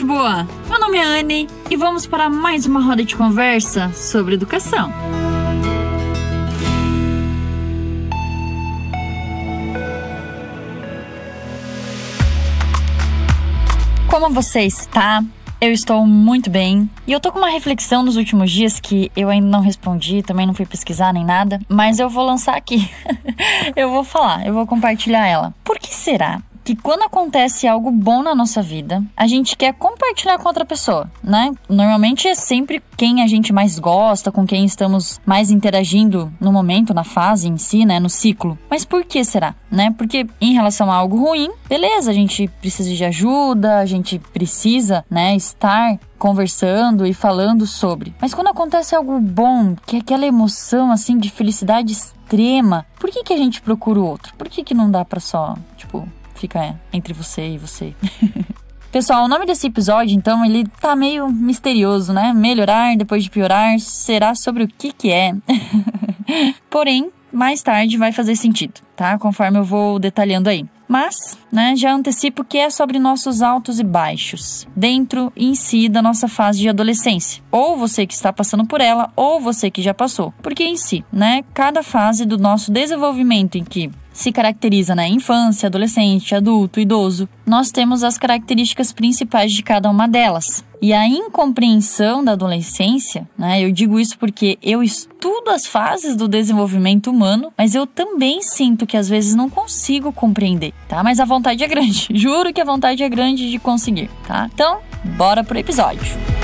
gente boa! Meu nome é Anne e vamos para mais uma roda de conversa sobre educação. Como você está? Eu estou muito bem. E eu tô com uma reflexão nos últimos dias que eu ainda não respondi, também não fui pesquisar nem nada, mas eu vou lançar aqui. eu vou falar, eu vou compartilhar ela. Por que será que quando acontece algo bom na nossa vida, a gente quer compartilhar com outra pessoa, né? Normalmente é sempre quem a gente mais gosta, com quem estamos mais interagindo no momento, na fase em si, né, no ciclo. Mas por que será, né? Porque em relação a algo ruim, beleza, a gente precisa de ajuda, a gente precisa, né, estar conversando e falando sobre. Mas quando acontece algo bom, que é aquela emoção assim de felicidade extrema, por que que a gente procura o outro? Por que que não dá para só, tipo, fica entre você e você. Pessoal, o nome desse episódio, então, ele tá meio misterioso, né? Melhorar depois de piorar será sobre o que que é. Porém, mais tarde vai fazer sentido, tá? Conforme eu vou detalhando aí. Mas, né, já antecipo que é sobre nossos altos e baixos, dentro em si da nossa fase de adolescência. Ou você que está passando por ela, ou você que já passou. Porque em si, né, cada fase do nosso desenvolvimento em que se caracteriza na infância, adolescente, adulto, idoso, nós temos as características principais de cada uma delas. E a incompreensão da adolescência, né? Eu digo isso porque eu estudo as fases do desenvolvimento humano, mas eu também sinto que às vezes não consigo compreender, tá? Mas a vontade é grande. Juro que a vontade é grande de conseguir, tá? Então, bora pro episódio.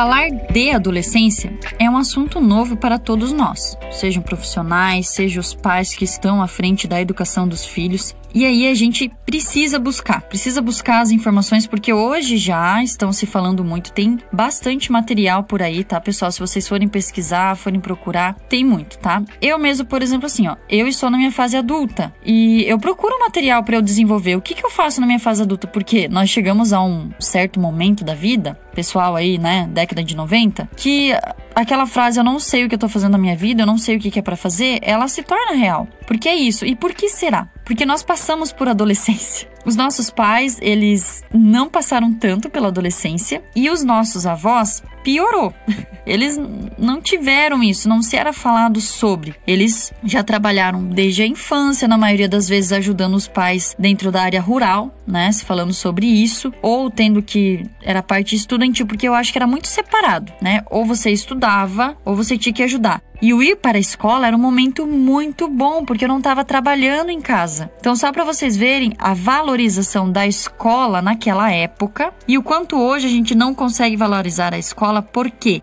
Falar de adolescência é um assunto novo para todos nós, sejam profissionais, sejam os pais que estão à frente da educação dos filhos. E aí a gente precisa buscar, precisa buscar as informações porque hoje já estão se falando muito, tem bastante material por aí, tá, pessoal? Se vocês forem pesquisar, forem procurar, tem muito, tá? Eu mesmo, por exemplo, assim, ó, eu estou na minha fase adulta e eu procuro material para eu desenvolver. O que que eu faço na minha fase adulta? Porque nós chegamos a um certo momento da vida, pessoal aí, né, década de 90, que aquela frase eu não sei o que eu tô fazendo na minha vida, eu não sei o que, que é para fazer, ela se torna real. Por que é isso? E por que será? Porque nós passamos por adolescência. Os nossos pais, eles não passaram tanto pela adolescência e os nossos avós piorou. Eles não tiveram isso, não se era falado sobre. Eles já trabalharam desde a infância, na maioria das vezes ajudando os pais dentro da área rural, né, se falando sobre isso, ou tendo que era parte estudantil, porque eu acho que era muito separado, né? Ou você estudava, ou você tinha que ajudar. E o ir para a escola era um momento muito bom, porque eu não estava trabalhando em casa. Então, só para vocês verem a valorização da escola naquela época e o quanto hoje a gente não consegue valorizar a escola, por quê?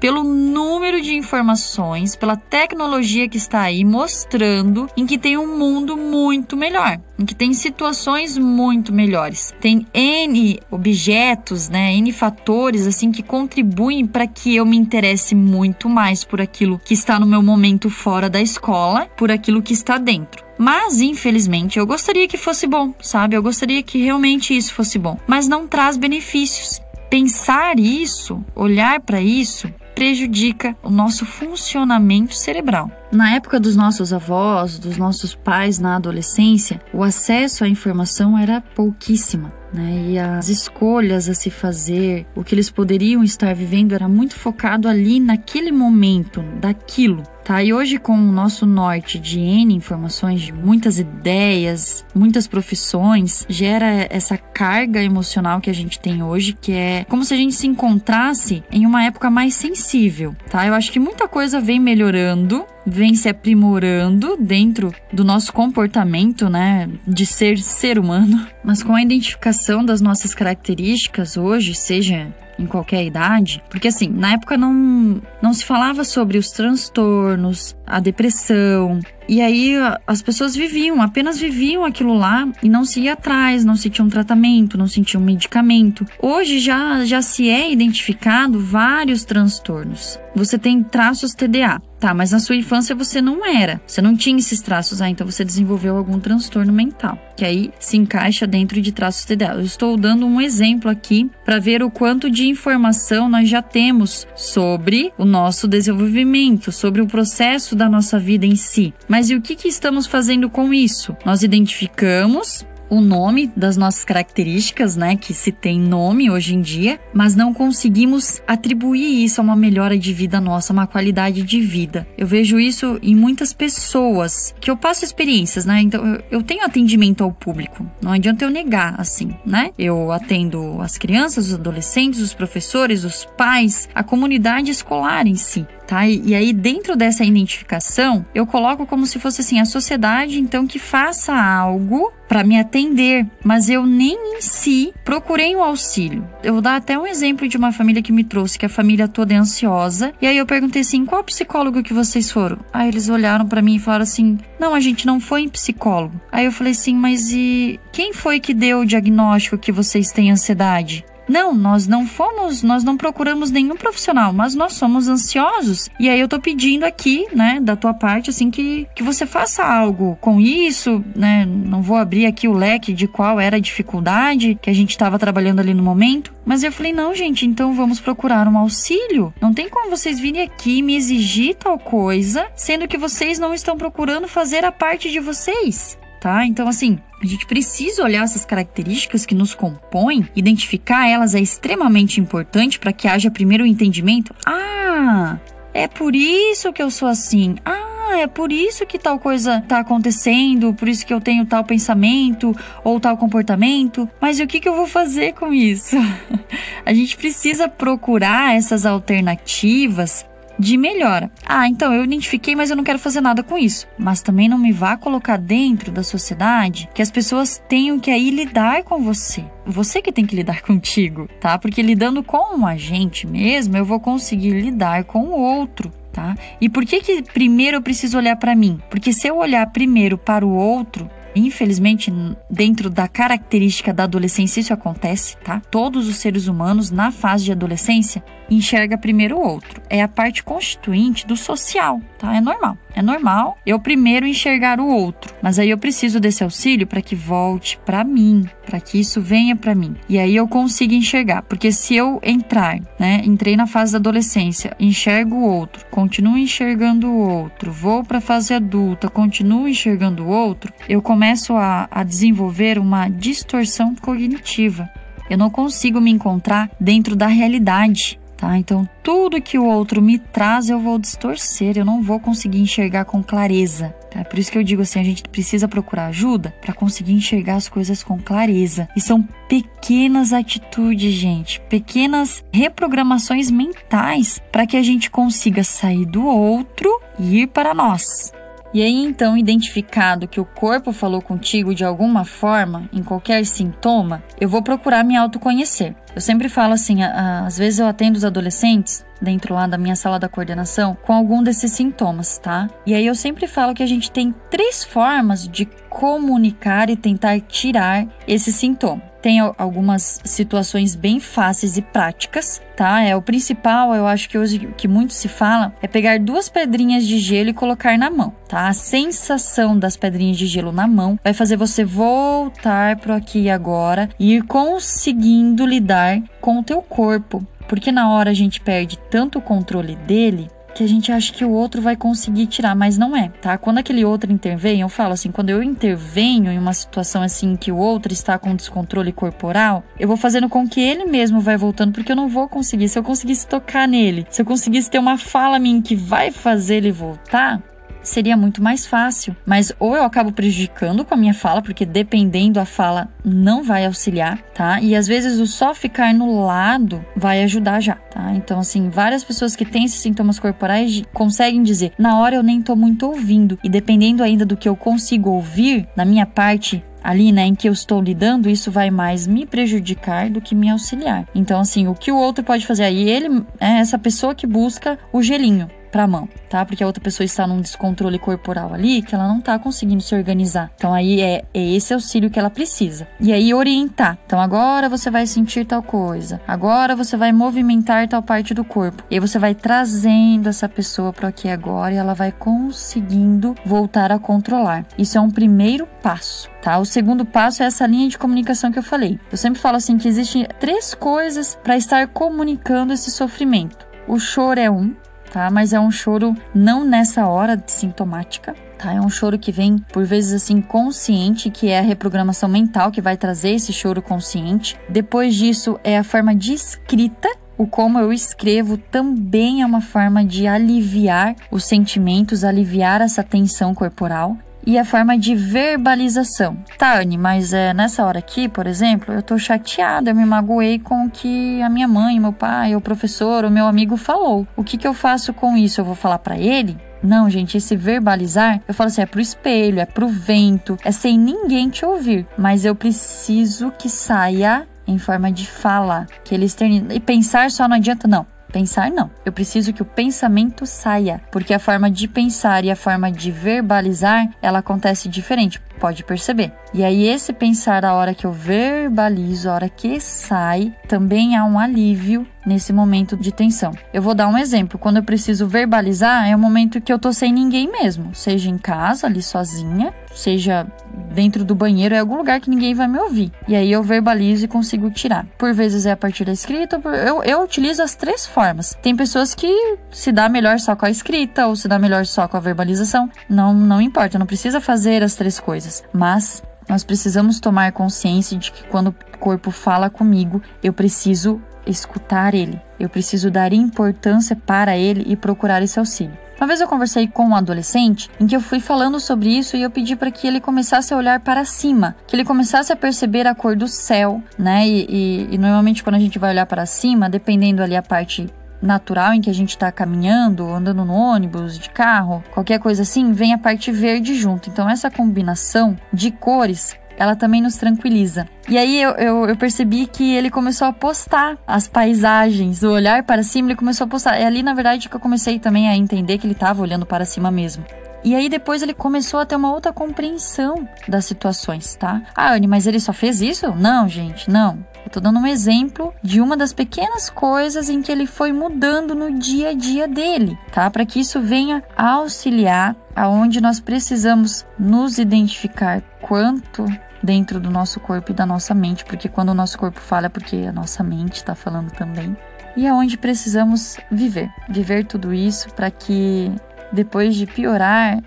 Pelo número de informações, pela tecnologia que está aí mostrando em que tem um mundo muito melhor, em que tem situações muito melhores. Tem N objetos, né, N fatores assim que contribuem para que eu me interesse muito mais por aquilo que está no meu momento fora da escola, por aquilo que está dentro. Mas, infelizmente, eu gostaria que fosse bom, sabe? Eu gostaria que realmente isso fosse bom. Mas não traz benefícios. Pensar isso, olhar para isso, prejudica o nosso funcionamento cerebral. Na época dos nossos avós, dos nossos pais na adolescência, o acesso à informação era pouquíssima. Né? E as escolhas a se fazer, o que eles poderiam estar vivendo era muito focado ali naquele momento, daquilo. Tá? E hoje, com o nosso norte de N informações, de muitas ideias, muitas profissões, gera essa carga emocional que a gente tem hoje, que é como se a gente se encontrasse em uma época mais sensível. Tá? Eu acho que muita coisa vem melhorando, vem se aprimorando dentro do nosso comportamento, né, de ser ser humano, mas com a identificação das nossas características hoje, seja em qualquer idade, porque assim, na época não, não se falava sobre os transtornos, a depressão, e aí as pessoas viviam, apenas viviam aquilo lá e não se ia atrás, não se tinha um tratamento, não se tinha um medicamento. Hoje já, já se é identificado vários transtornos. Você tem traços TDA, tá, mas na sua infância você não era, você não tinha esses traços, ah, então você desenvolveu algum transtorno mental, que aí se encaixa dentro de traços TDA. Eu estou dando um exemplo aqui para ver o quanto de informação nós já temos sobre o nosso desenvolvimento, sobre o processo da nossa vida em si. Mas e o que, que estamos fazendo com isso? Nós identificamos o nome das nossas características, né, que se tem nome hoje em dia, mas não conseguimos atribuir isso a uma melhora de vida nossa, uma qualidade de vida. Eu vejo isso em muitas pessoas que eu passo experiências, né? Então eu tenho atendimento ao público, não adianta eu negar assim, né? Eu atendo as crianças, os adolescentes, os professores, os pais, a comunidade escolar em si tá? E, e, aí, dentro dessa identificação, eu coloco como se fosse assim: a sociedade, então, que faça algo para me atender, mas eu nem em si procurei um auxílio. Eu vou dar até um exemplo de uma família que me trouxe, que a família toda é ansiosa, e aí eu perguntei assim: qual psicólogo que vocês foram? Aí eles olharam para mim e falaram assim: não, a gente não foi em psicólogo. Aí eu falei assim: mas e quem foi que deu o diagnóstico que vocês têm ansiedade? Não, nós não fomos, nós não procuramos nenhum profissional, mas nós somos ansiosos. E aí eu tô pedindo aqui, né, da tua parte, assim, que, que você faça algo com isso, né? Não vou abrir aqui o leque de qual era a dificuldade que a gente estava trabalhando ali no momento. Mas eu falei, não, gente, então vamos procurar um auxílio. Não tem como vocês virem aqui me exigir tal coisa, sendo que vocês não estão procurando fazer a parte de vocês tá? Então, assim, a gente precisa olhar essas características que nos compõem, identificar elas é extremamente importante para que haja primeiro o entendimento. Ah, é por isso que eu sou assim. Ah, é por isso que tal coisa tá acontecendo, por isso que eu tenho tal pensamento ou tal comportamento. Mas o que, que eu vou fazer com isso? a gente precisa procurar essas alternativas de melhora. Ah, então eu identifiquei, mas eu não quero fazer nada com isso. Mas também não me vá colocar dentro da sociedade que as pessoas tenham que aí lidar com você. Você que tem que lidar contigo, tá? Porque lidando com a gente mesmo, eu vou conseguir lidar com o outro. Tá? E por que que primeiro eu preciso olhar para mim? Porque se eu olhar primeiro para o outro, Infelizmente, dentro da característica da adolescência, isso acontece, tá? Todos os seres humanos, na fase de adolescência, enxerga primeiro o outro. É a parte constituinte do social, tá? É normal. É normal eu primeiro enxergar o outro, mas aí eu preciso desse auxílio para que volte para mim, para que isso venha para mim. E aí eu consigo enxergar, porque se eu entrar, né, entrei na fase da adolescência, enxergo o outro, continuo enxergando o outro, vou para a fase adulta, continuo enxergando o outro, eu começo a, a desenvolver uma distorção cognitiva. Eu não consigo me encontrar dentro da realidade tá? Então, tudo que o outro me traz eu vou distorcer, eu não vou conseguir enxergar com clareza, tá? Por isso que eu digo assim, a gente precisa procurar ajuda para conseguir enxergar as coisas com clareza. E são pequenas atitudes, gente, pequenas reprogramações mentais para que a gente consiga sair do outro e ir para nós. E aí, então, identificado que o corpo falou contigo de alguma forma, em qualquer sintoma, eu vou procurar me autoconhecer. Eu sempre falo assim, às vezes eu atendo os adolescentes dentro lá da minha sala da coordenação com algum desses sintomas, tá? E aí eu sempre falo que a gente tem três formas de comunicar e tentar tirar esse sintoma tem algumas situações bem fáceis e práticas, tá? É o principal, eu acho que hoje que muito se fala é pegar duas pedrinhas de gelo e colocar na mão, tá? A sensação das pedrinhas de gelo na mão vai fazer você voltar pro aqui e agora e ir conseguindo lidar com o teu corpo, porque na hora a gente perde tanto o controle dele que a gente acha que o outro vai conseguir tirar, mas não é, tá? Quando aquele outro intervém, eu falo assim, quando eu intervenho em uma situação assim que o outro está com descontrole corporal, eu vou fazendo com que ele mesmo vai voltando, porque eu não vou conseguir. Se eu conseguisse tocar nele, se eu conseguisse ter uma fala minha que vai fazer ele voltar, seria muito mais fácil. Mas ou eu acabo prejudicando com a minha fala, porque dependendo a fala não vai auxiliar, tá? E às vezes o só ficar no lado vai ajudar já, tá? Então, assim, várias pessoas que têm esses sintomas corporais conseguem dizer: na hora eu nem tô muito ouvindo. E dependendo ainda do que eu consigo ouvir, na minha parte ali, né, em que eu estou lidando, isso vai mais me prejudicar do que me auxiliar. Então, assim, o que o outro pode fazer aí, ele é essa pessoa que busca o gelinho, para a mão, tá? Porque a outra pessoa está num descontrole corporal ali que ela não tá conseguindo se organizar. Então aí é, é esse auxílio que ela precisa. E aí orientar. Então agora você vai sentir tal coisa. Agora você vai movimentar tal parte do corpo. E aí você vai trazendo essa pessoa para aqui agora e ela vai conseguindo voltar a controlar. Isso é um primeiro passo. Tá? O segundo passo é essa linha de comunicação que eu falei. Eu sempre falo assim que existem três coisas para estar comunicando esse sofrimento. O choro é um, tá? Mas é um choro não nessa hora sintomática, tá? É um choro que vem por vezes assim consciente, que é a reprogramação mental que vai trazer esse choro consciente. Depois disso é a forma de escrita o como eu escrevo também é uma forma de aliviar os sentimentos, aliviar essa tensão corporal e a forma de verbalização. Tá, Anne, mas é, nessa hora aqui, por exemplo, eu tô chateada, eu me magoei com o que a minha mãe, meu pai, o professor, o meu amigo falou. O que, que eu faço com isso? Eu vou falar para ele? Não, gente, esse verbalizar, eu falo assim, é pro espelho, é pro vento, é sem ninguém te ouvir. Mas eu preciso que saia em forma de fala, que ele externize. E pensar só não adianta, não. Pensar não. Eu preciso que o pensamento saia, porque a forma de pensar e a forma de verbalizar, ela acontece diferente, pode perceber. E aí esse pensar a hora que eu verbalizo, a hora que sai, também há um alívio nesse momento de tensão. Eu vou dar um exemplo. Quando eu preciso verbalizar, é o momento que eu tô sem ninguém mesmo, seja em casa, ali sozinha, seja dentro do banheiro, é algum lugar que ninguém vai me ouvir. E aí eu verbalizo e consigo tirar. Por vezes é a partir da escrita, eu, eu utilizo as três formas. Tem pessoas que se dá melhor só com a escrita ou se dá melhor só com a verbalização. Não, não importa, não precisa fazer as três coisas. Mas nós precisamos tomar consciência de que quando o corpo fala comigo, eu preciso escutar ele. Eu preciso dar importância para ele e procurar esse auxílio. Uma vez eu conversei com um adolescente em que eu fui falando sobre isso e eu pedi para que ele começasse a olhar para cima, que ele começasse a perceber a cor do céu, né? E, e, e normalmente quando a gente vai olhar para cima, dependendo ali a parte natural em que a gente está caminhando, andando no ônibus, de carro, qualquer coisa assim, vem a parte verde junto. Então essa combinação de cores ela também nos tranquiliza. E aí eu, eu, eu, percebi que ele começou a postar as paisagens, o olhar para cima, ele começou a postar. É ali, na verdade, que eu comecei também a entender que ele estava olhando para cima mesmo. E aí depois ele começou a ter uma outra compreensão das situações, tá? Ah, Anne, mas ele só fez isso? Não, gente, não. Eu tô dando um exemplo de uma das pequenas coisas em que ele foi mudando no dia a dia dele, tá? Para que isso venha auxiliar aonde nós precisamos nos identificar quanto dentro do nosso corpo e da nossa mente, porque quando o nosso corpo fala é porque a nossa mente está falando também. E aonde precisamos viver, viver tudo isso para que depois de piorar,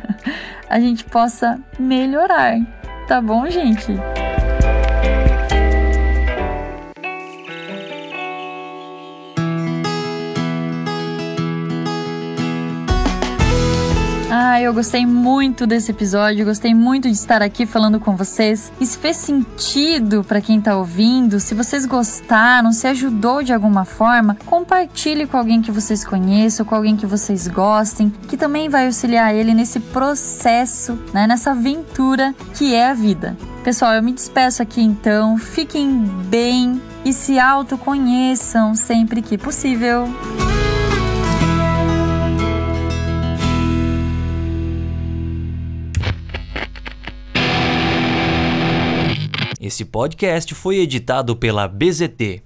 a gente possa melhorar. Tá bom, gente? Ah, eu gostei muito desse episódio, gostei muito de estar aqui falando com vocês. E se fez sentido para quem tá ouvindo, se vocês gostaram, se ajudou de alguma forma, compartilhe com alguém que vocês conheçam, com alguém que vocês gostem, que também vai auxiliar ele nesse processo, né, nessa aventura que é a vida. Pessoal, eu me despeço aqui então. Fiquem bem e se autoconheçam sempre que possível. Esse podcast foi editado pela BZT